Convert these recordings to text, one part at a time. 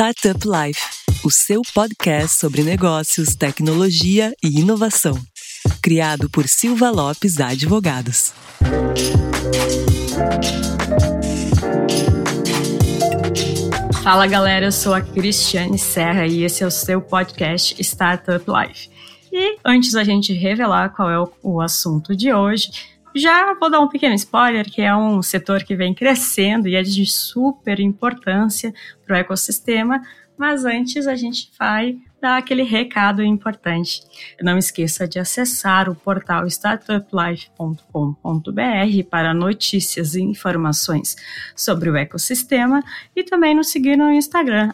Startup Life, o seu podcast sobre negócios, tecnologia e inovação. Criado por Silva Lopes Advogados. Fala galera, eu sou a Cristiane Serra e esse é o seu podcast Startup Life. E antes da gente revelar qual é o, assunto de hoje, já vou dar um pequeno spoiler, que é um setor que vem crescendo e é de super importância para o ecossistema, mas antes a gente vai dar aquele recado importante. Não esqueça de acessar o portal startuplife.com.br para notícias e informações sobre o ecossistema e também nos seguir no Instagram,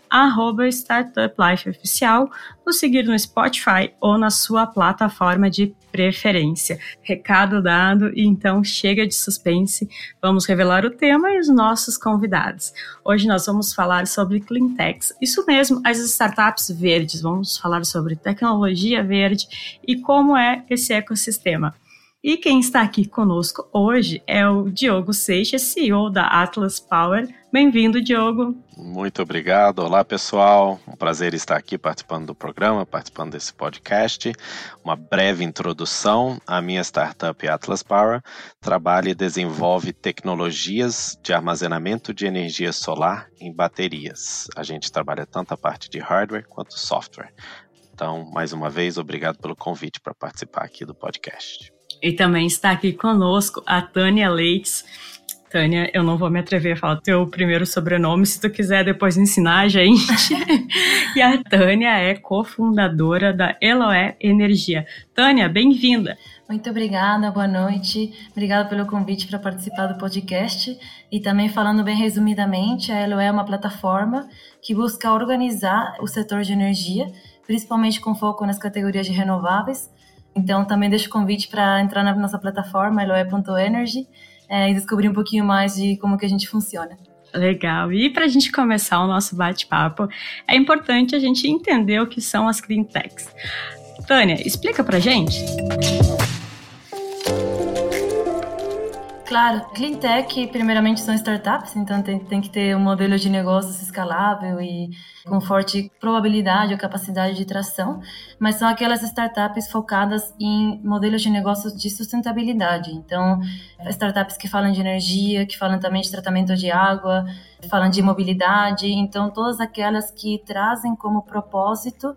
startuplifeoficial, nos seguir no Spotify ou na sua plataforma de preferência. Recado dado, e então chega de suspense, vamos revelar o tema e os nossos convidados. Hoje nós vamos falar sobre cleantechs, isso mesmo, as startups verdes. Vamos falar sobre tecnologia verde e como é esse ecossistema. E quem está aqui conosco hoje é o Diogo Seixas, CEO da Atlas Power. Bem-vindo, Diogo. Muito obrigado. Olá, pessoal. Um prazer estar aqui participando do programa, participando desse podcast. Uma breve introdução. A minha startup Atlas Power trabalha e desenvolve tecnologias de armazenamento de energia solar em baterias. A gente trabalha tanto a parte de hardware quanto software. Então, mais uma vez, obrigado pelo convite para participar aqui do podcast. E também está aqui conosco a Tânia Leites. Tânia, eu não vou me atrever a falar teu primeiro sobrenome, se tu quiser depois ensinar a gente. e a Tânia é cofundadora da Eloé Energia. Tânia, bem-vinda. Muito obrigada, boa noite. Obrigada pelo convite para participar do podcast. E também falando bem resumidamente, a Eloé é uma plataforma que busca organizar o setor de energia, principalmente com foco nas categorias de renováveis, então, também deixo o convite para entrar na nossa plataforma, eloe.energy, é, e descobrir um pouquinho mais de como que a gente funciona. Legal. E para a gente começar o nosso bate-papo, é importante a gente entender o que são as clean techs. Tânia, explica para gente. Claro, Clean Tech, primeiramente, são startups, então tem, tem que ter um modelo de negócios escalável e com forte probabilidade ou capacidade de tração, mas são aquelas startups focadas em modelos de negócios de sustentabilidade. Então, startups que falam de energia, que falam também de tratamento de água, falam de mobilidade, então todas aquelas que trazem como propósito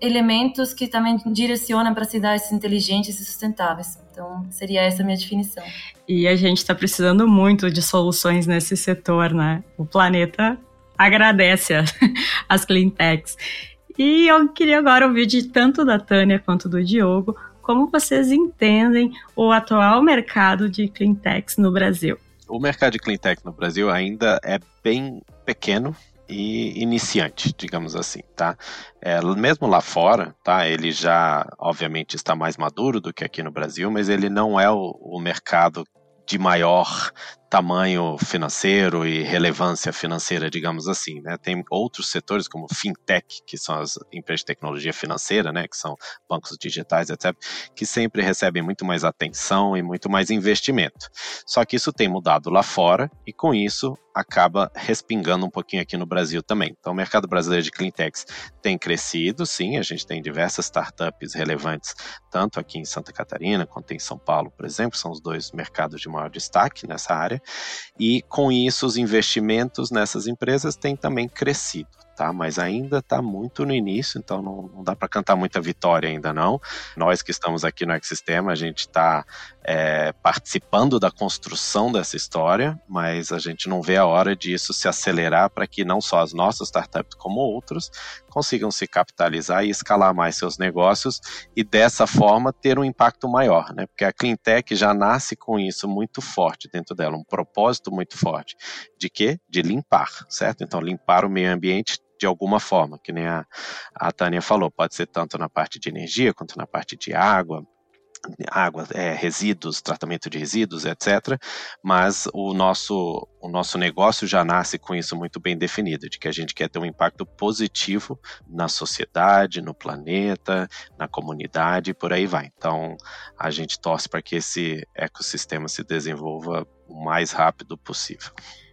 elementos que também direcionam para cidades inteligentes e sustentáveis. Então, seria essa a minha definição. E a gente está precisando muito de soluções nesse setor, né? O planeta agradece as clean techs. E eu queria agora ouvir de tanto da Tânia quanto do Diogo como vocês entendem o atual mercado de clean techs no Brasil. O mercado de clean tech no Brasil ainda é bem pequeno, e iniciante, digamos assim, tá? É, mesmo lá fora, tá? Ele já, obviamente, está mais maduro do que aqui no Brasil, mas ele não é o, o mercado de maior tamanho financeiro e relevância financeira, digamos assim, né? Tem outros setores como fintech, que são as empresas de tecnologia financeira, né, que são bancos digitais, etc, que sempre recebem muito mais atenção e muito mais investimento. Só que isso tem mudado lá fora e com isso acaba respingando um pouquinho aqui no Brasil também. Então, o mercado brasileiro de cleantechs tem crescido, sim, a gente tem diversas startups relevantes, tanto aqui em Santa Catarina quanto em São Paulo, por exemplo, são os dois mercados de maior destaque nessa área e com isso os investimentos nessas empresas têm também crescido tá? Mas ainda está muito no início, então não, não dá para cantar muita vitória ainda não. Nós que estamos aqui no ecossistema, a gente está é, participando da construção dessa história, mas a gente não vê a hora disso se acelerar para que não só as nossas startups como outros consigam se capitalizar e escalar mais seus negócios e dessa forma ter um impacto maior, né? Porque a Cleantech já nasce com isso muito forte dentro dela, um propósito muito forte de quê? De limpar, certo? Então limpar o meio ambiente de alguma forma, que nem a, a Tânia falou, pode ser tanto na parte de energia quanto na parte de água, água, é, resíduos, tratamento de resíduos, etc. Mas o nosso, o nosso negócio já nasce com isso muito bem definido, de que a gente quer ter um impacto positivo na sociedade, no planeta, na comunidade, por aí vai. Então, a gente torce para que esse ecossistema se desenvolva o mais rápido possível.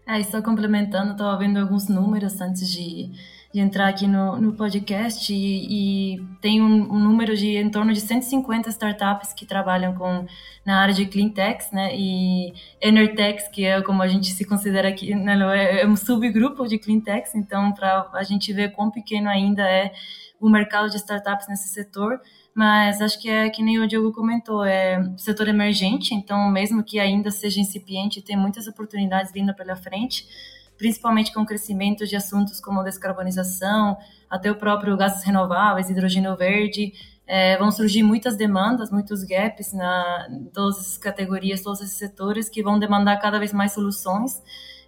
É, só complementando, estava vendo alguns números antes de de entrar aqui no, no podcast e, e tem um, um, número de em torno de 150 startups que trabalham com na área de clean techs, né? E Enertechs, que é como a gente se considera aqui, né, é, é um subgrupo de clean techs, então para a gente ver quão pequeno ainda é o mercado de startups nesse setor, mas acho que é que nem o Diogo comentou, é setor emergente, então mesmo que ainda seja incipiente, tem muitas oportunidades vindo pela frente principalmente com o crescimento de assuntos como descarbonização, até o próprio gases renováveis, hidrogênio verde, é, vão surgir muitas demandas, muitos gaps na todas as categorias, todos esses setores que vão demandar cada vez mais soluções.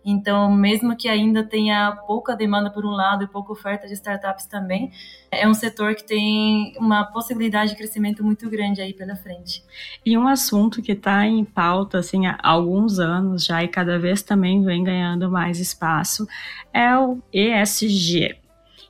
Então, mesmo que ainda tenha pouca demanda por um lado e pouca oferta de startups também, é um setor que tem uma possibilidade de crescimento muito grande aí pela frente. E um assunto que está em pauta assim, há alguns anos já e cada vez também vem ganhando mais espaço é o ESG.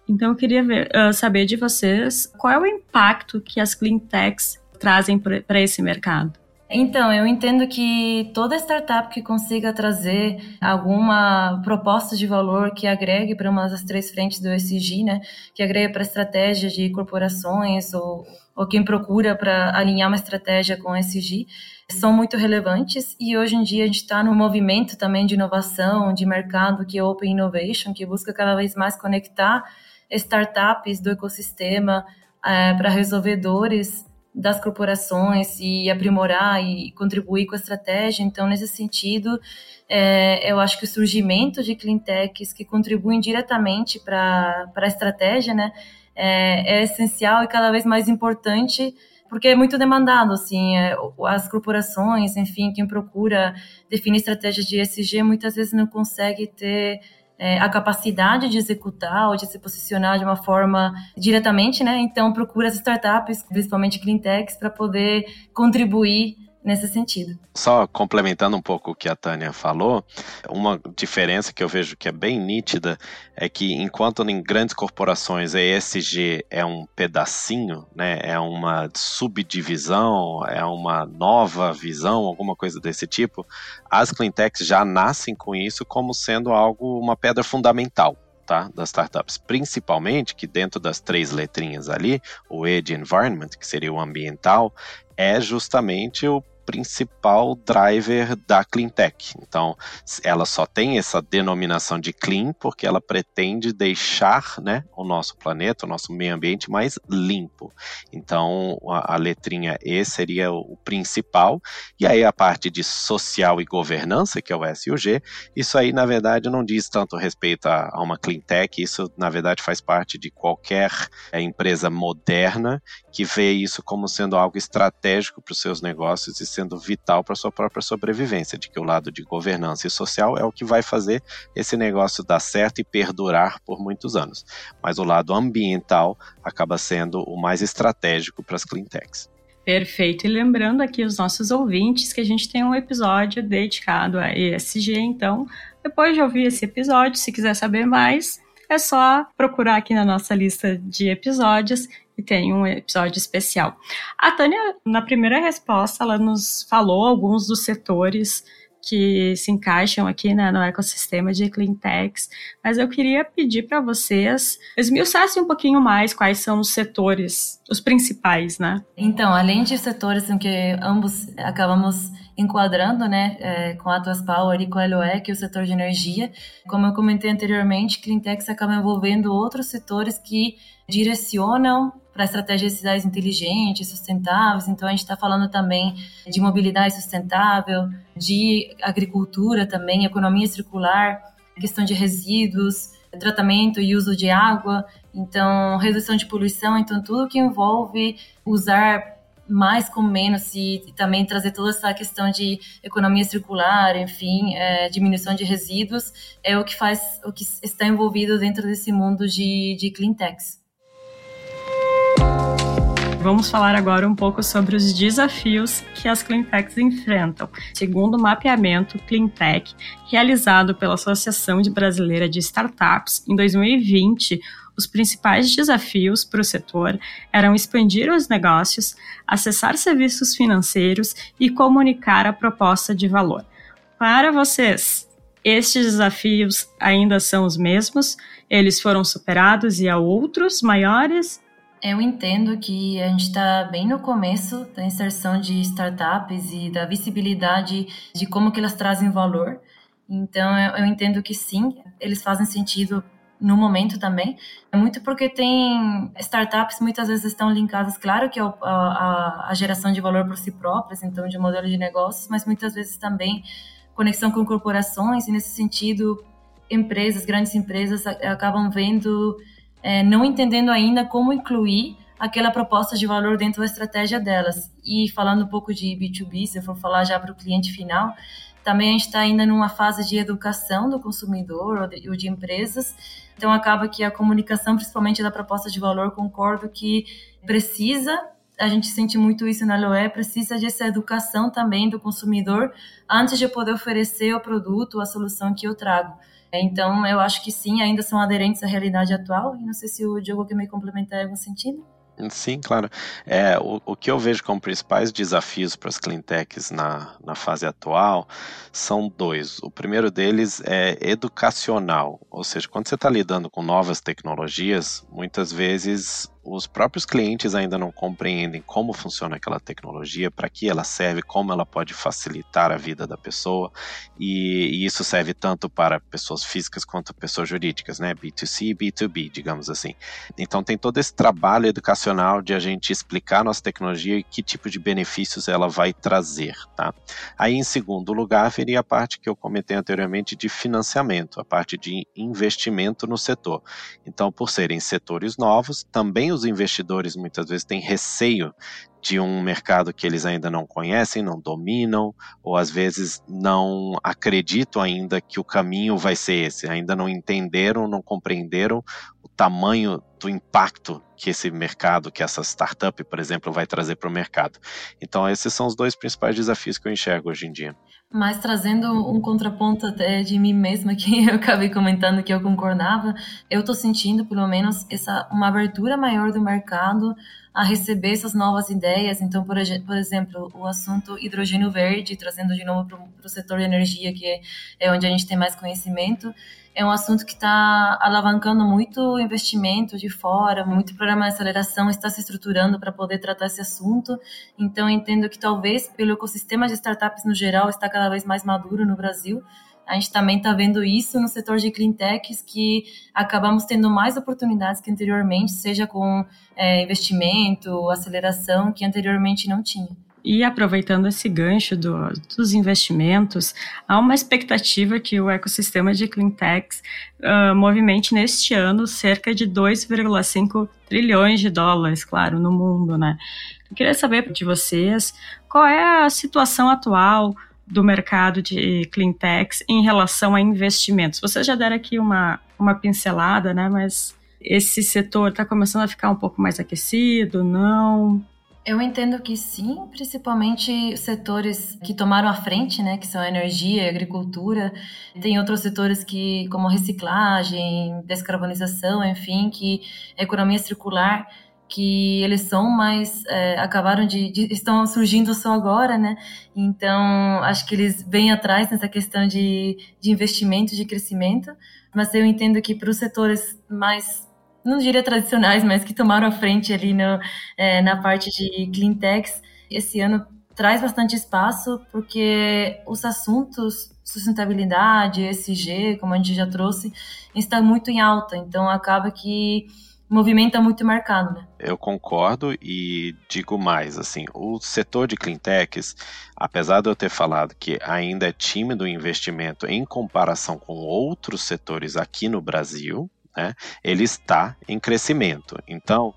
Então, eu queria ver, uh, saber de vocês qual é o impacto que as clean techs trazem para esse mercado. Então, eu entendo que toda startup que consiga trazer alguma proposta de valor que agregue para uma das três frentes do ESG, né, que agregue para a estratégia de corporações ou, ou quem procura para alinhar uma estratégia com o ESG, são muito relevantes. E hoje em dia a gente está no movimento também de inovação, de mercado que é Open Innovation, que busca cada vez mais conectar startups do ecossistema é, para resolvedores das corporações e aprimorar e contribuir com a estratégia. Então, nesse sentido, é, eu acho que o surgimento de cleantechs que contribuem diretamente para a estratégia né, é, é, essencial e cada vez mais importante porque é muito demandado, assim, é, as corporações, enfim, quem procura definir estratégias de ESG muitas vezes não consegue ter é, a capacidade de executar ou de se posicionar de uma forma diretamente, né? Então procura as startups, principalmente cleantechs, para poder contribuir nesse sentido. Só complementando um pouco o que a Tânia falou, uma diferença que eu vejo que é bem nítida é que enquanto em grandes corporações a ESG é um pedacinho, né, é uma subdivisão, é uma nova visão, alguma coisa desse tipo, as cleantechs já nascem com isso como sendo algo, uma pedra fundamental. Tá, das startups, principalmente que dentro das três letrinhas ali, o E de environment, que seria o ambiental, é justamente o principal driver da clean tech. Então, ela só tem essa denominação de clean porque ela pretende deixar né, o nosso planeta, o nosso meio ambiente mais limpo. Então, a, a letrinha E seria o, o, principal, e aí a parte de social e governança, que é o S e o G, isso aí, na verdade, não diz tanto respeito a, a uma clean tech, isso, na verdade, faz parte de qualquer é, empresa moderna que vê isso como sendo algo estratégico para os seus negócios e sendo vital para sua própria sobrevivência, de que o lado de governança e social é o que vai fazer esse negócio dar certo e perdurar por muitos anos. Mas o lado ambiental acaba sendo o mais estratégico para as cleantechs. Perfeito. E lembrando aqui os nossos ouvintes que a gente tem um episódio dedicado a ESG, então, depois de ouvir esse episódio, se quiser saber mais, é só procurar aqui na nossa lista de episódios e tem um episódio especial. A Tânia, na primeira resposta, ela nos falou alguns dos setores que se encaixam aqui né, no ecossistema de clean techs, mas eu queria pedir para vocês esmiuçassem um pouquinho mais quais são os setores, os principais, né? Então, além de setores em que ambos acabamos enquadrando, né, é, com a Atlas Power e com a LOE, que é o setor de energia, como eu comentei anteriormente, clean techs acabam envolvendo outros setores que direcionam para estratégias de cidades inteligentes, sustentáveis. Então, a gente está falando também de mobilidade sustentável, de agricultura também, economia circular, questão de resíduos, tratamento e uso de água, então, redução de poluição. Então, tudo que envolve usar mais com menos e, também trazer toda essa questão de economia circular, enfim, é, diminuição de resíduos, é o que faz, o que está envolvido dentro desse mundo de, de clean techs. Vamos falar agora um pouco sobre os desafios que as cleantechs enfrentam. Segundo o mapeamento Cleantech, realizado pela Associação Brasileira de Startups, em 2020, os principais desafios para o setor eram expandir os negócios, acessar serviços financeiros e comunicar a proposta de valor. Para vocês, estes desafios ainda são os mesmos? Eles foram superados e há outros maiores? Eu entendo que a gente está bem no começo da inserção de startups e da visibilidade de como que elas trazem valor. Então, eu entendo que sim, eles fazem sentido no momento também. É muito porque tem startups muitas vezes estão linkadas, claro que é a, a, a geração de valor por si próprias, então de modelo de negócios, mas muitas vezes também conexão com corporações e nesse sentido empresas, grandes empresas acabam vendo, é, não entendendo ainda como incluir aquela proposta de valor dentro da estratégia delas. E falando um pouco de B2B, se eu for falar já para o cliente final, também a gente está ainda numa fase de educação do consumidor ou de, ou de empresas, então acaba que a comunicação, principalmente da proposta de valor, concordo que precisa a gente sente muito isso na Loé, precisa dessa educação também do consumidor antes de poder oferecer o produto, a solução que eu trago. Então, eu acho que sim, ainda são aderentes à realidade atual, e não sei se o Diogo quer me complementar em algum sentido. Sim, claro. É, o, o que eu vejo como principais desafios para as cleantechs na, na fase atual são dois. O primeiro deles é educacional, ou seja, quando você está lidando com novas tecnologias, muitas vezes os próprios clientes ainda não compreendem como funciona aquela tecnologia, para que ela serve, como ela pode facilitar a vida da pessoa, e, e, isso serve tanto para pessoas físicas quanto pessoas jurídicas, né? B2C e B2B, digamos assim. Então tem todo esse trabalho educacional de a gente explicar a nossa tecnologia e que tipo de benefícios ela vai trazer, tá? Aí em segundo lugar viria a parte que eu comentei anteriormente de financiamento, a parte de investimento no setor. Então, por serem setores novos, também os os investidores muitas vezes têm receio de um mercado que eles ainda não conhecem, não dominam, ou às vezes não acreditam ainda que o caminho vai ser esse, ainda não entenderam, não compreenderam o tamanho do impacto que esse mercado, que essa startup, por exemplo, vai trazer para o mercado. Então, esses são os dois principais desafios que eu enxergo hoje em dia. Mas trazendo um contraponto até de mim mesma, que eu acabei comentando que eu concordava, eu estou sentindo, pelo menos, essa uma abertura maior do mercado a receber essas novas ideias. Então, por, por exemplo, o assunto hidrogênio verde, trazendo de novo para o setor de energia, que é, é onde a gente tem mais conhecimento, é um assunto que está alavancando muito investimento de fora, muito programa de aceleração está se estruturando para poder tratar esse assunto. Então, entendo que talvez pelo ecossistema de startups no geral está cada vez mais maduro no Brasil. A gente também está vendo isso no setor de clean techs, que acabamos tendo mais oportunidades que anteriormente, seja com é, investimento, aceleração, que anteriormente não tinha. E aproveitando esse gancho do, dos investimentos, há uma expectativa que o ecossistema de cleantechs uh, movimente neste ano cerca de 2,5 trilhões de dólares, claro, no mundo, né? Eu queria saber de vocês qual é a situação atual do mercado de cleantechs em relação a investimentos. Vocês já deram aqui uma, uma pincelada, né? Mas esse setor está começando a ficar um pouco mais aquecido, não? Eu entendo que sim, principalmente setores que tomaram a frente, né, que são a energia e agricultura. Tem outros setores que, como reciclagem, descarbonização, enfim, que economia circular, que eles são mais é, acabaram de, de, estão surgindo só agora, né? Então acho que eles vêm atrás nessa questão de, de investimento, de crescimento. Mas eu entendo que para os setores mais não diria tradicionais, mas que tomaram a frente ali no, é, na parte de clean techs, esse ano traz bastante espaço, porque os assuntos sustentabilidade, ESG, como a gente já trouxe, está muito em alta, então acaba que movimenta muito o mercado, né? Eu concordo e digo mais, assim, o setor de cleantechs, apesar de eu ter falado que ainda é tímido o investimento em comparação com outros setores aqui no Brasil, né, ele está em crescimento. Então,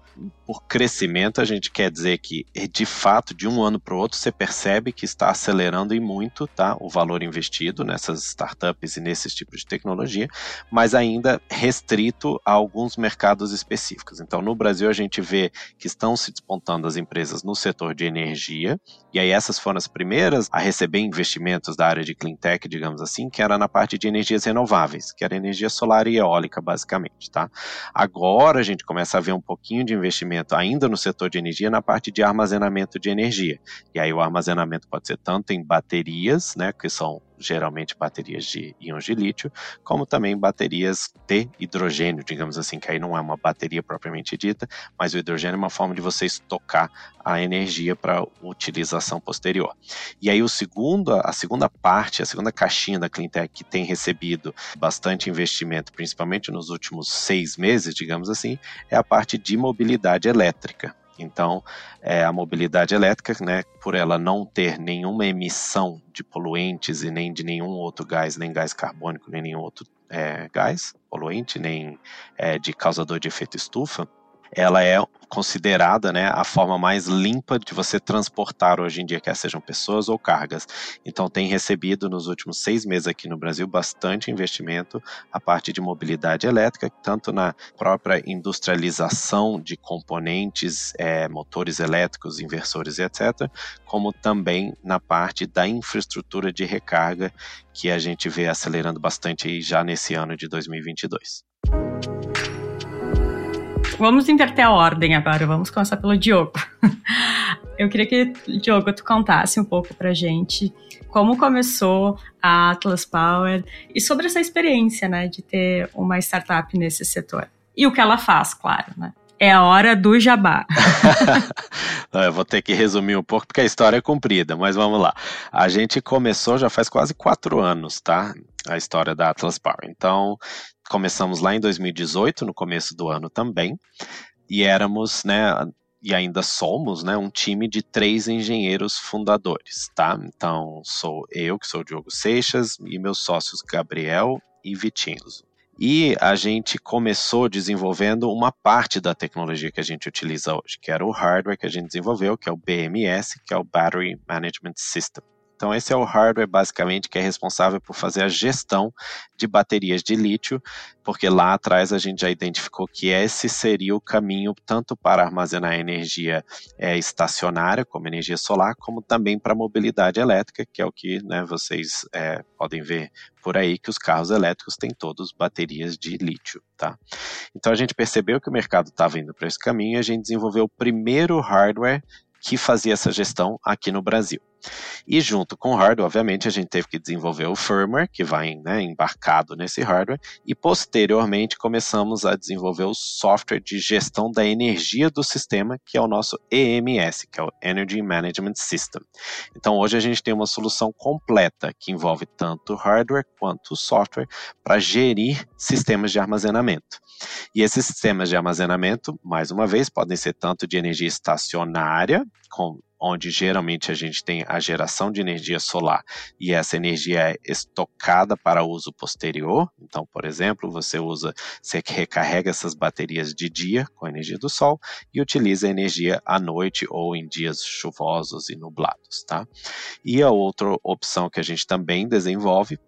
por crescimento, a gente quer dizer que, de fato, de um ano para o outro, você percebe que está acelerando e muito tá, o valor investido nessas startups e nesses tipos de tecnologia, mas ainda restrito a alguns mercados específicos. Então, no Brasil, a gente vê que estão se despontando as empresas no setor de energia, e aí essas foram as primeiras a receber investimentos da área de clean tech, digamos assim, que era na parte de energias renováveis, que era energia solar e eólica, basicamente. Tá? Agora a gente começa a ver um pouquinho de investimento ainda no setor de energia na parte de armazenamento de energia. E aí o armazenamento pode ser tanto em baterias, né, que são geralmente baterias de íons de lítio, como também baterias de hidrogênio, digamos assim, que aí não é uma bateria propriamente dita, mas o hidrogênio é uma forma de você estocar a energia para utilização posterior. E aí o segundo, a segunda parte, a segunda caixinha da Cleantech que tem recebido bastante investimento, principalmente nos últimos seis meses, digamos assim, é a parte de mobilidade elétrica. Então, é, a mobilidade elétrica, né, por ela não ter nenhuma emissão de poluentes e nem de nenhum outro gás, nem gás carbônico, nem nenhum outro é, gás poluente, nem é, de causador de efeito estufa, ela é considerada né, a forma mais limpa de você transportar hoje em dia, quer sejam pessoas ou cargas. Então, tem recebido nos últimos seis meses aqui no Brasil bastante investimento a parte de mobilidade elétrica, tanto na própria industrialização de componentes, é, motores elétricos, inversores etc., como também na parte da infraestrutura de recarga, que a gente vê acelerando bastante aí já nesse ano de 2022. Vamos inverter a ordem agora, vamos começar pelo Diogo. Eu queria que, Diogo, tu contasse um pouco pra gente como começou a Atlas Power e sobre essa experiência, né, de ter uma startup nesse setor. E o que ela faz, claro, né? É a hora do jabá. Eu vou ter que resumir um pouco, porque a história é comprida, mas vamos lá. A gente começou já faz quase quatro anos, tá? A história da Atlas Power. Então, começamos lá em 2018, no começo do ano também, e éramos, né, e ainda somos, né, um time de três engenheiros fundadores, tá? Então, sou eu, que sou o Diogo Seixas, e meus sócios Gabriel e Vitinho. E a gente começou desenvolvendo uma parte da tecnologia que a gente utiliza hoje, que era o hardware que a gente desenvolveu, que é o BMS, que é o Battery Management System. Então, esse é o hardware, basicamente, que é responsável por fazer a gestão de baterias de lítio, porque lá atrás a gente já identificou que esse seria o caminho tanto para armazenar energia é, estacionária, como energia solar, como também para mobilidade elétrica, que é o que né, vocês é, podem ver por aí, que os carros elétricos têm todos baterias de lítio. Tá? Então, a gente percebeu que o mercado estava indo para esse caminho e a gente desenvolveu o primeiro hardware que fazia essa gestão aqui no Brasil. E junto com o hardware, obviamente, a gente teve que desenvolver o firmware, que vai né, embarcado nesse hardware, e posteriormente começamos a desenvolver o software de gestão da energia do sistema, que é o nosso EMS, que é o Energy Management System. Então, hoje a gente tem uma solução completa que envolve tanto hardware quanto software para gerir sistemas de armazenamento. E esses sistemas de armazenamento, mais uma vez, podem ser tanto de energia estacionária, com onde geralmente a gente tem a geração de energia solar e essa energia é estocada para uso posterior. Então, por exemplo, você usa, você recarrega essas baterias de dia com a energia do sol e utiliza a energia à noite ou em dias chuvosos e nublados, tá? E a outra opção que a gente também desenvolve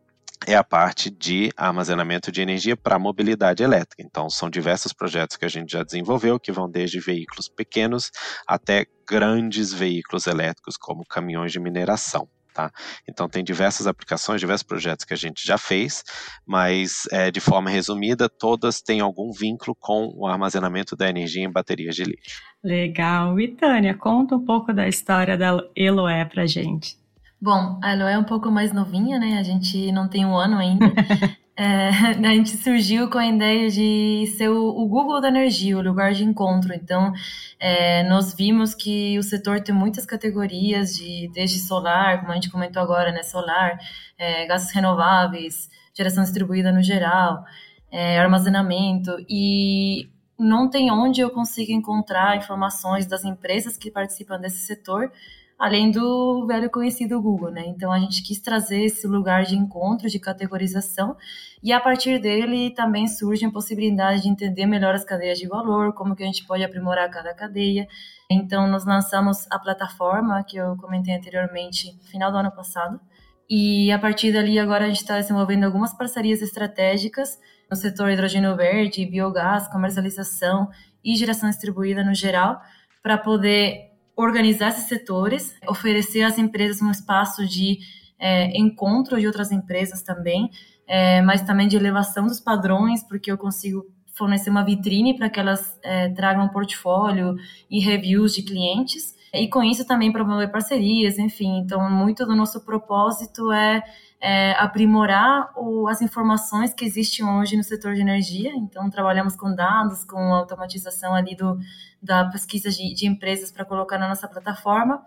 é a parte de armazenamento de energia para mobilidade elétrica. Então, são diversos projetos que a gente já desenvolveu, que vão desde veículos pequenos até grandes veículos elétricos, como caminhões de mineração. Tá? Então, tem diversas aplicações, diversos projetos que a gente já fez, mas é, de forma resumida, todas têm algum vínculo com o armazenamento da energia em baterias de lítio. Legal. E Tânia, conta um pouco da história da Eloé para gente. Bom, a Elo é um pouco mais novinha, né? A gente não tem um ano ainda. é, a gente surgiu com a ideia de ser o, o, Google da energia, o lugar de encontro. Então, é, nós vimos que o setor tem muitas categorias, de desde solar, como a gente comentou agora, né? Solar, é, gases renováveis, geração distribuída no geral, é, armazenamento e não tem onde eu consiga encontrar informações das empresas que participam desse setor além do velho conhecido Google, né? Então a gente quis trazer esse lugar de encontro, de categorização, e a partir dele também surge a possibilidade de entender melhor as cadeias de valor, como que a gente pode aprimorar cada cadeia. Então nós lançamos a plataforma que eu comentei anteriormente no final do ano passado, e a partir dali agora a gente está desenvolvendo algumas parcerias estratégicas no setor hidrogênio verde, biogás, comercialização e geração distribuída no geral, para poder organizar esses setores, oferecer às empresas um espaço de é, encontro de outras empresas também, é, mas também de elevação dos padrões, porque eu consigo fornecer uma vitrine para que elas é, tragam portfólio e reviews de clientes. E com isso também promover parcerias, enfim. Então, muito do nosso propósito é é, aprimorar o, as informações que existem hoje no setor de energia. Então, trabalhamos com dados, com automatização ali do, da pesquisa de, de empresas para colocar na nossa plataforma.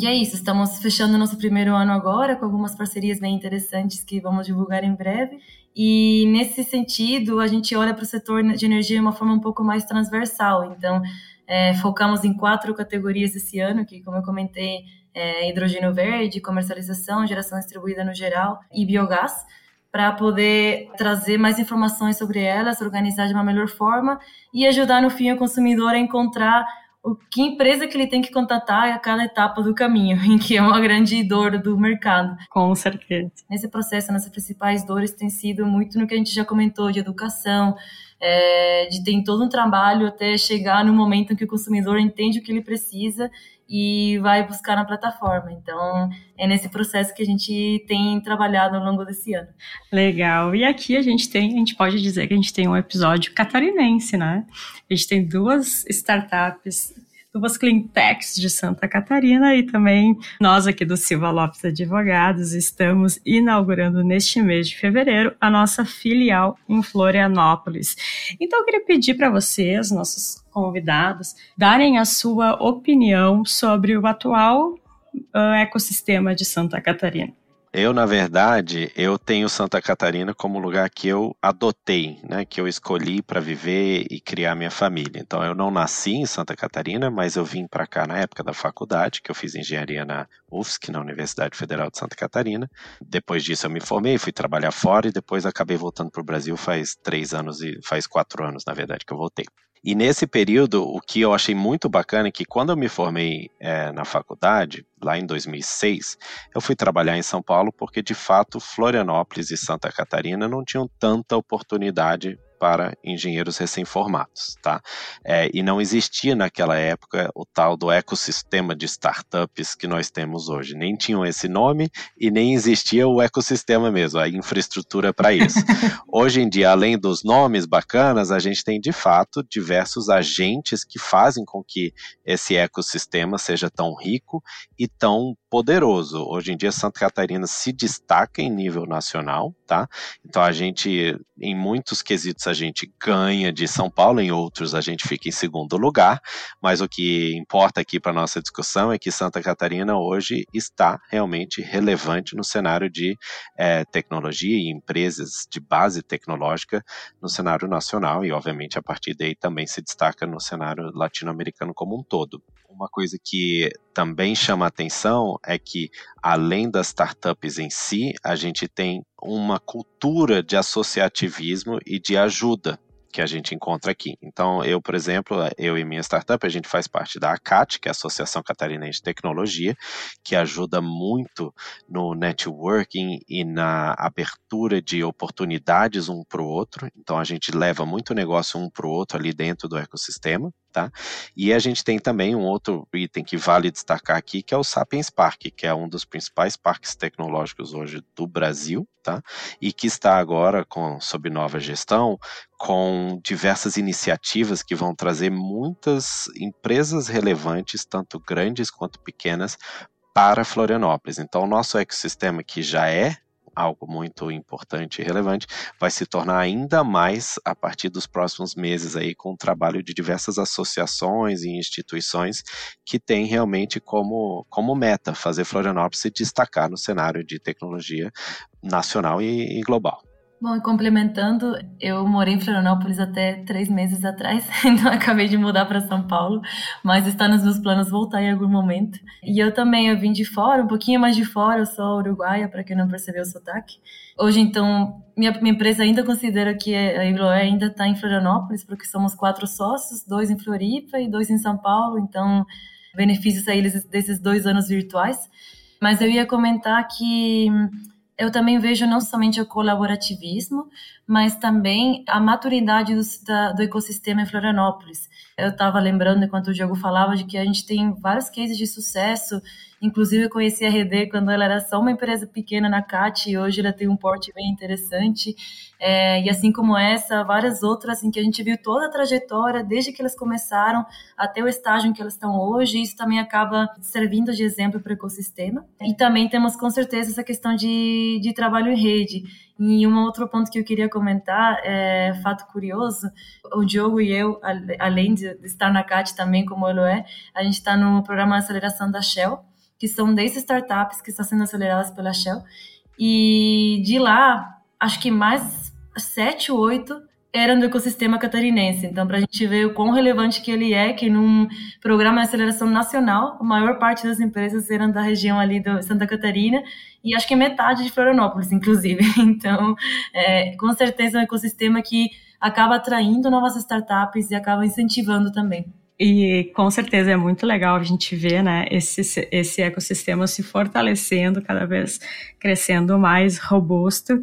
E é isso, estamos fechando nosso primeiro ano agora com algumas parcerias bem interessantes que vamos divulgar em breve. E nesse sentido, a gente olha para o setor de energia de uma forma um pouco mais transversal. Então, é, focamos em quatro categorias esse ano, que, como eu comentei, é hidrogênio verde, comercialização, geração distribuída no geral e biogás, para poder trazer mais informações sobre elas, organizar de uma melhor forma e ajudar no fim o consumidor a encontrar o que empresa que ele tem que contatar a cada etapa do caminho, em que é uma grande dor do mercado. Com certeza. Nesse processo, nossas principais dores têm sido muito no que a gente já comentou de educação, é, de ter todo um trabalho até chegar no momento em que o consumidor entende o que ele precisa e vai buscar na plataforma. Então, é nesse processo que a gente tem trabalhado ao longo desse ano. Legal. E aqui a gente tem, a gente pode dizer que a gente tem um episódio catarinense, né? A gente tem duas startups duas cleantechs de Santa Catarina e também nós aqui do Silva Lopes Advogados estamos inaugurando neste mês de fevereiro a nossa filial em Florianópolis. Então eu queria pedir para vocês, nossos convidados, darem a sua opinião sobre o atual uh, ecossistema de Santa Catarina. Eu, na verdade, eu tenho Santa Catarina como lugar que eu adotei, né, que eu escolhi para viver e criar minha família. Então, eu não nasci em Santa Catarina, mas eu vim para cá na época da faculdade, que eu fiz engenharia na UFSC, na Universidade Federal de Santa Catarina. Depois disso, eu me formei, fui trabalhar fora e depois acabei voltando para o Brasil faz três anos e faz quatro anos, na verdade, que eu voltei. E nesse período, o que eu achei muito bacana é que quando eu me formei é, na faculdade, lá em 2006, eu fui trabalhar em São Paulo porque, de fato, Florianópolis e Santa Catarina não tinham tanta oportunidade para engenheiros recém-formados, tá? É, e não existia naquela época o tal do ecossistema de startups que nós temos hoje. Nem tinham esse nome e nem existia o ecossistema mesmo, a infraestrutura para isso. hoje em dia, além dos nomes bacanas, a gente tem de fato diversos agentes que fazem com que esse ecossistema seja tão rico e tão poderoso. Hoje em dia, Santa Catarina se destaca em nível nacional, tá? Então a gente, em muitos quesitos, a gente ganha de São Paulo, em outros a gente fica em segundo lugar, mas o que importa aqui para nossa discussão é que Santa Catarina hoje está realmente relevante no cenário de é, tecnologia e empresas de base tecnológica no cenário nacional e, obviamente, a partir daí também se destaca no cenário latino-americano como um todo. Uma coisa que também chama atenção é que, além das startups em si, a gente tem uma cultura de associativismo e de ajuda que a gente encontra aqui. Então, eu, por exemplo, eu e minha startup, a gente faz parte da ACAT, que é a Associação Catarinense de Tecnologia, que ajuda muito no networking e na abertura de oportunidades um para o outro. Então, a gente leva muito negócio um para o outro ali dentro do ecossistema. Tá? E a gente tem também um outro item que vale destacar aqui, que é o Sapiens Park, que é um dos principais parques tecnológicos hoje do Brasil, tá? e que está agora com, sob nova gestão, com diversas iniciativas que vão trazer muitas empresas relevantes, tanto grandes quanto pequenas, para Florianópolis. Então, o nosso ecossistema, que já é algo muito importante e relevante, vai se tornar ainda mais a partir dos próximos meses aí com o trabalho de diversas associações e instituições que têm realmente como, como meta fazer Florianópolis se destacar no cenário de tecnologia nacional e, e global. Bom, e complementando, eu morei em Florianópolis até três meses atrás, então acabei de mudar para São Paulo, mas está nos meus planos voltar em algum momento. E eu também, eu vim de fora, um pouquinho mais de fora, eu sou uruguaia, para quem não percebeu o sotaque. Hoje, então, minha, minha empresa ainda considera que a Ibloé ainda está em Florianópolis, porque somos quatro sócios, dois em Floripa e dois em São Paulo, então benefícios a eles desses dois anos virtuais. Mas eu ia comentar que eu também vejo não somente o colaborativismo, mas também a maturidade do, da, do ecossistema em Florianópolis. Eu estava lembrando, enquanto o Diogo falava, de que a gente tem vários cases de sucesso Inclusive, eu conheci a RD quando ela era só uma empresa pequena na CAT e hoje ela tem um porte bem interessante. É, e assim como essa, várias outras, assim, que a gente viu toda a trajetória, desde que elas começaram até o estágio em que elas estão hoje. Isso também acaba servindo de exemplo para o ecossistema. E também temos, com certeza, essa questão de, de trabalho em rede. E um outro ponto que eu queria comentar, é fato curioso, o Diogo e eu, além de estar na CAT também, como ele é, a gente está no programa de aceleração da Shell, que são 10 startups que estão sendo aceleradas pela Shell. E de lá, acho que mais sete, oito eram do ecossistema catarinense. Então, para a gente ver o quão relevante que ele é, que num programa de aceleração nacional, a maior parte das empresas eram da região ali de Santa Catarina, e acho que metade de Florianópolis, inclusive. Então, é, com certeza é um ecossistema que acaba atraindo novas startups e acaba incentivando também. E com certeza é muito legal a gente ver né, esse, esse ecossistema se fortalecendo, cada vez crescendo mais robusto.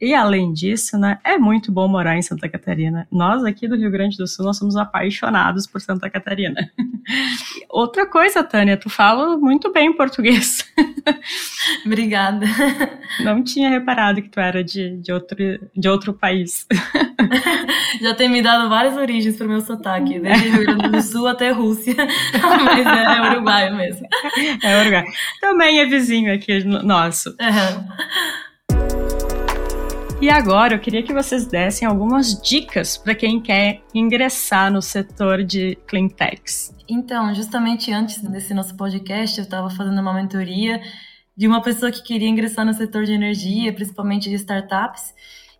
E além disso, né, é muito bom morar em Santa Catarina. Nós aqui do Rio Grande do Sul, nós somos apaixonados por Santa Catarina. Outra coisa, Tânia, tu fala muito bem português. Obrigada. Não tinha reparado que tu era de, de, outro, de outro país. Já tem me dado várias origens para o meu sotaque, desde Rio Grande do Sul até Rússia, mas é, é uruguaio mesmo. É uruguaio. Também é vizinho aqui nosso. Uhum. E agora eu queria que vocês dessem algumas dicas para quem quer ingressar no setor de clean techs. Então, justamente antes desse nosso podcast, eu estava fazendo uma mentoria de uma pessoa que queria ingressar no setor de energia, principalmente de startups.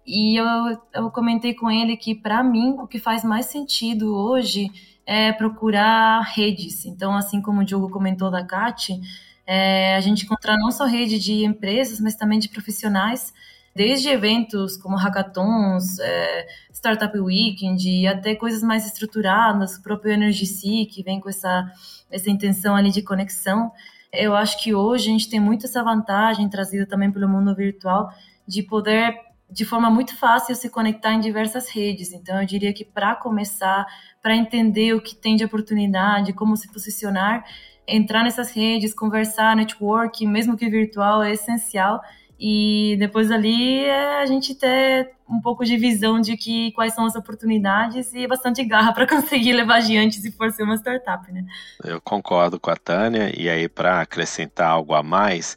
E eu, eu comentei com ele que, para mim, o que faz mais sentido hoje é procurar redes. Então, assim como o Diogo comentou da CAT, é, a gente encontrar não só rede de empresas, mas também de profissionais desde eventos como hackathons, é, Startup Weekend, até coisas mais estruturadas, o próprio Energy Sea, que vem com essa, essa intenção ali de conexão. Eu acho que hoje a gente tem muito essa vantagem trazida também pelo mundo virtual de poder de forma muito fácil se conectar em diversas redes. Então, eu diria que para começar, para entender o que tem de oportunidade, como se posicionar, entrar nessas redes, conversar, network, mesmo que virtual, é essencial. E depois ali é a gente ter um pouco de visão de que quais são as oportunidades e bastante garra para conseguir levar adiante se for ser uma startup, né? Eu concordo com a Tânia e aí para acrescentar algo a mais,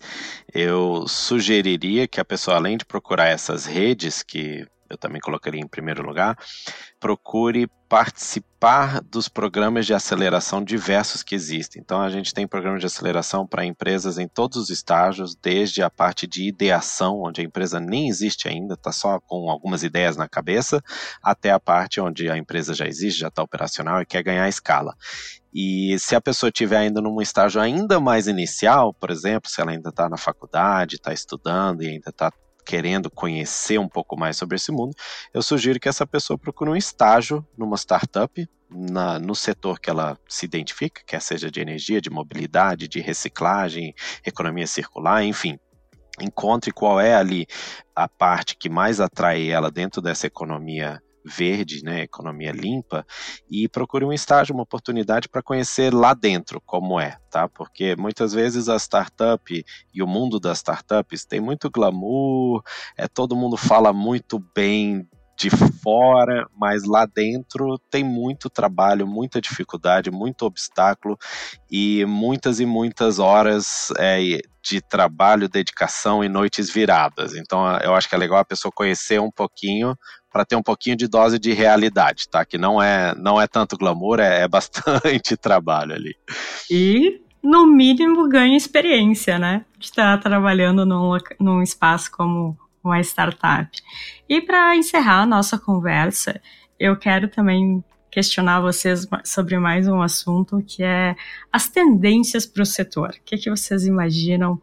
eu sugeriria que a pessoa além de procurar essas redes que eu também colocaria em primeiro lugar, procure participar dos programas de aceleração diversos que existem. Então, a gente tem programas de aceleração para empresas em todos os estágios, desde a parte de ideação, onde a empresa nem existe ainda, está só com algumas ideias na cabeça, até a parte onde a empresa já existe, já está operacional e quer ganhar escala. E se a pessoa estiver ainda num estágio ainda mais inicial, por exemplo, se ela ainda está na faculdade, está estudando e ainda está querendo conhecer um pouco mais sobre esse mundo, eu sugiro que essa pessoa procure um estágio numa startup, na, no setor que ela se identifica, quer seja de energia, de mobilidade, de reciclagem, economia circular, enfim. Encontre qual é ali a parte que mais atrai ela dentro dessa economia verde, né, economia limpa, e procure um estágio, uma oportunidade para conhecer lá dentro como é, tá? Porque muitas vezes a startup e o mundo das startups tem muito glamour, é todo mundo fala muito bem de fora, mas lá dentro tem muito trabalho, muita dificuldade, muito obstáculo e muitas e muitas horas é, de trabalho, dedicação e noites viradas. Então eu acho que é legal a pessoa conhecer um pouquinho para ter um pouquinho de dose de realidade, tá? Que não é não é tanto glamour, é, é bastante trabalho ali. E no mínimo ganha experiência, né? De estar trabalhando num, num espaço como uma startup. E para encerrar a nossa conversa, eu quero também questionar vocês sobre mais um assunto que é as tendências para o setor. O que, que vocês imaginam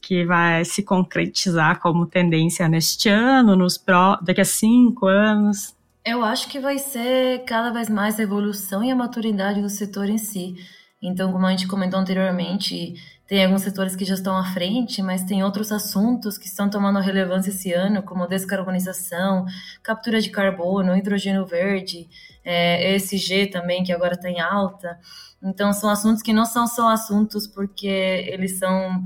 que vai se concretizar como tendência neste ano, nos pró, daqui a cinco anos? Eu acho que vai ser cada vez mais a evolução e a maturidade do setor em si. Então, como a gente comentou anteriormente, tem alguns setores que já estão à frente, mas tem outros assuntos que estão tomando relevância esse ano, como descarbonização, captura de carbono, hidrogênio verde, é, ESG também, que agora está em alta. Então, são assuntos que não são só assuntos porque eles são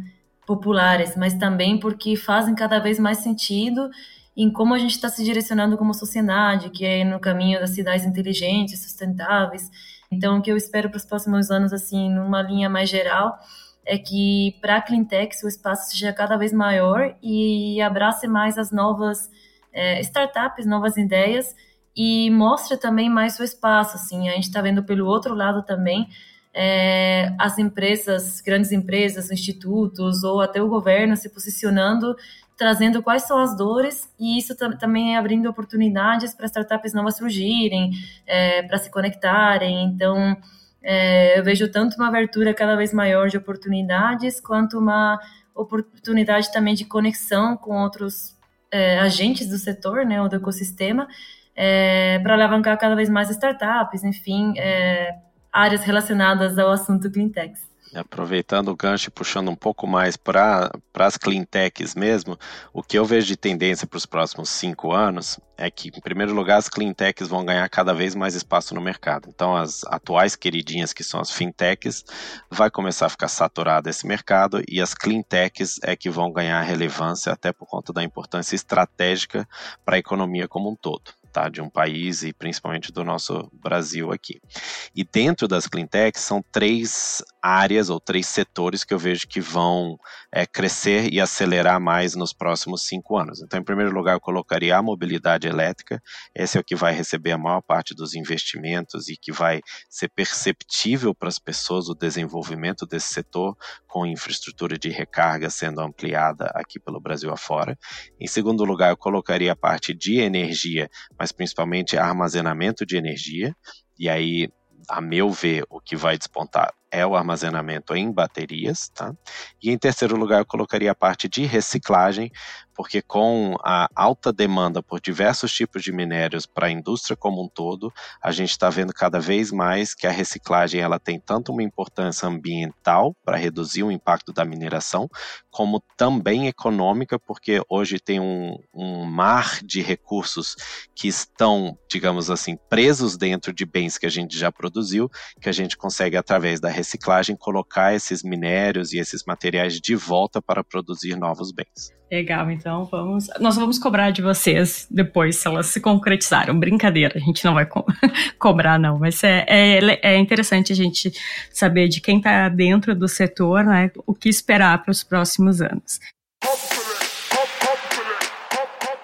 populares, mas também porque fazem cada vez mais sentido em como a gente está se direcionando como sociedade, que é no caminho das cidades inteligentes, sustentáveis. Então, o que eu espero para os próximos anos, assim, numa linha mais geral, é que para a Cleantech o espaço seja cada vez maior e abrace mais as novas é, startups, novas ideias e mostre também mais seu espaço. Assim, a gente está vendo pelo outro lado também é, as empresas, grandes empresas, institutos ou até o governo se posicionando, trazendo quais são as dores e isso também é abrindo oportunidades para startups novas surgirem, é, para se conectarem. Então é, eu vejo tanto uma abertura cada vez maior de oportunidades, quanto uma oportunidade também de conexão com outros é, agentes do setor, né, ou do ecossistema, é, para alavancar cada vez mais startups, enfim, é, áreas relacionadas ao assunto cleantech. Aproveitando o gancho e puxando um pouco mais para as cleantechs mesmo, o que eu vejo de tendência para os próximos cinco anos é que, em primeiro lugar, as cleantechs vão ganhar cada vez mais espaço no mercado. Então, as atuais queridinhas, que são as fintechs, vai começar a ficar saturado esse mercado e as cleantechs é que vão ganhar relevância, até por conta da importância estratégica para a economia como um todo tá, de um país e principalmente do nosso Brasil aqui. E dentro das cleantechs são três áreas ou três setores que eu vejo que vão é, crescer e acelerar mais nos próximos cinco anos. Então, em primeiro lugar, eu colocaria a mobilidade elétrica. Esse é o que vai receber a maior parte dos investimentos e que vai ser perceptível para as pessoas o desenvolvimento desse setor com infraestrutura de recarga sendo ampliada aqui pelo Brasil afora. Em segundo lugar, eu colocaria a parte de energia, mas principalmente armazenamento de energia. E aí, a meu ver, o que vai despontar é o armazenamento em baterias, tá? E em terceiro lugar, eu colocaria a parte de reciclagem, porque com a alta demanda por diversos tipos de minérios para a indústria como um todo, a gente está vendo cada vez mais que a reciclagem ela tem tanto uma importância ambiental para reduzir o impacto da mineração, como também econômica, porque hoje tem um, um mar de recursos que estão, digamos assim, presos dentro de bens que a gente já produziu, que a gente consegue através da reciclagem colocar esses minérios e esses materiais de volta para produzir novos bens. Legal, então vamos. Nós vamos cobrar de vocês depois, se elas se concretizaram. Brincadeira, a gente não vai co cobrar, não. Mas é, é, é, interessante a gente saber de quem está dentro do setor, né? O que esperar para os próximos anos.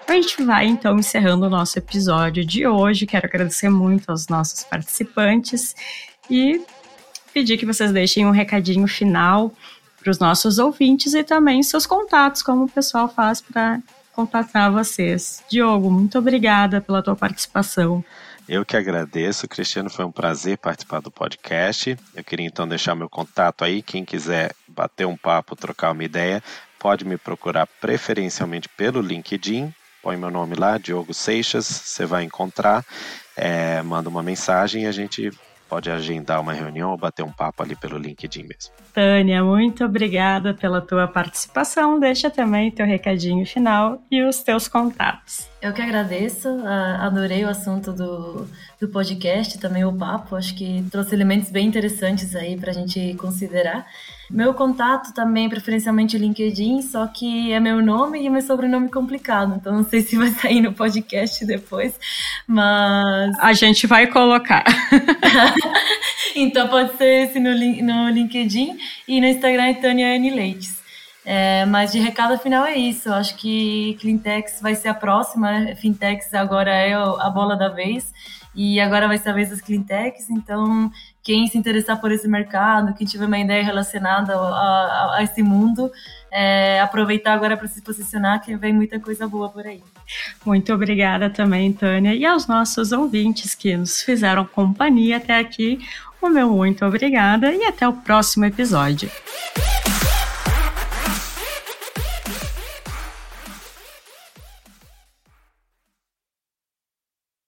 A gente vai então encerrando o nosso episódio de hoje. Quero agradecer muito aos nossos participantes e pedir que vocês deixem um recadinho final para os nossos ouvintes e também seus contatos, como o pessoal faz para contatar vocês. Diogo, muito obrigada pela tua participação. Eu que agradeço, Cristiano, foi um prazer participar do podcast. Eu queria então deixar meu contato aí, quem quiser bater um papo, trocar uma ideia, pode me procurar preferencialmente pelo LinkedIn, põe meu nome lá, Diogo Seixas, você vai encontrar, é, manda uma mensagem e a gente pode agendar uma reunião ou bater um papo ali pelo LinkedIn mesmo. Tânia, muito obrigada pela tua participação. Deixa também teu recadinho final e os teus contatos. Eu que agradeço, adorei o assunto do, do podcast, também o papo, acho que trouxe elementos bem interessantes aí para a gente considerar. Meu contato também, preferencialmente LinkedIn, só que é meu nome e meu sobrenome complicado, então não sei se vai sair no podcast depois, mas. A gente vai colocar. então pode ser esse no, no LinkedIn e no Instagram é Tânia N. Leites. É, mas de recado final é isso. Eu acho que Cleantex vai ser a próxima. Né? Fintechs agora é a bola da vez. E agora vai ser a vez das Cleantechs. Então, quem se interessar por esse mercado, quem tiver uma ideia relacionada a, a, a esse mundo, é, aproveitar agora para se posicionar, que vem muita coisa boa por aí. Muito obrigada também, Tânia, e aos nossos ouvintes que nos fizeram companhia até aqui. O meu muito obrigada e até o próximo episódio.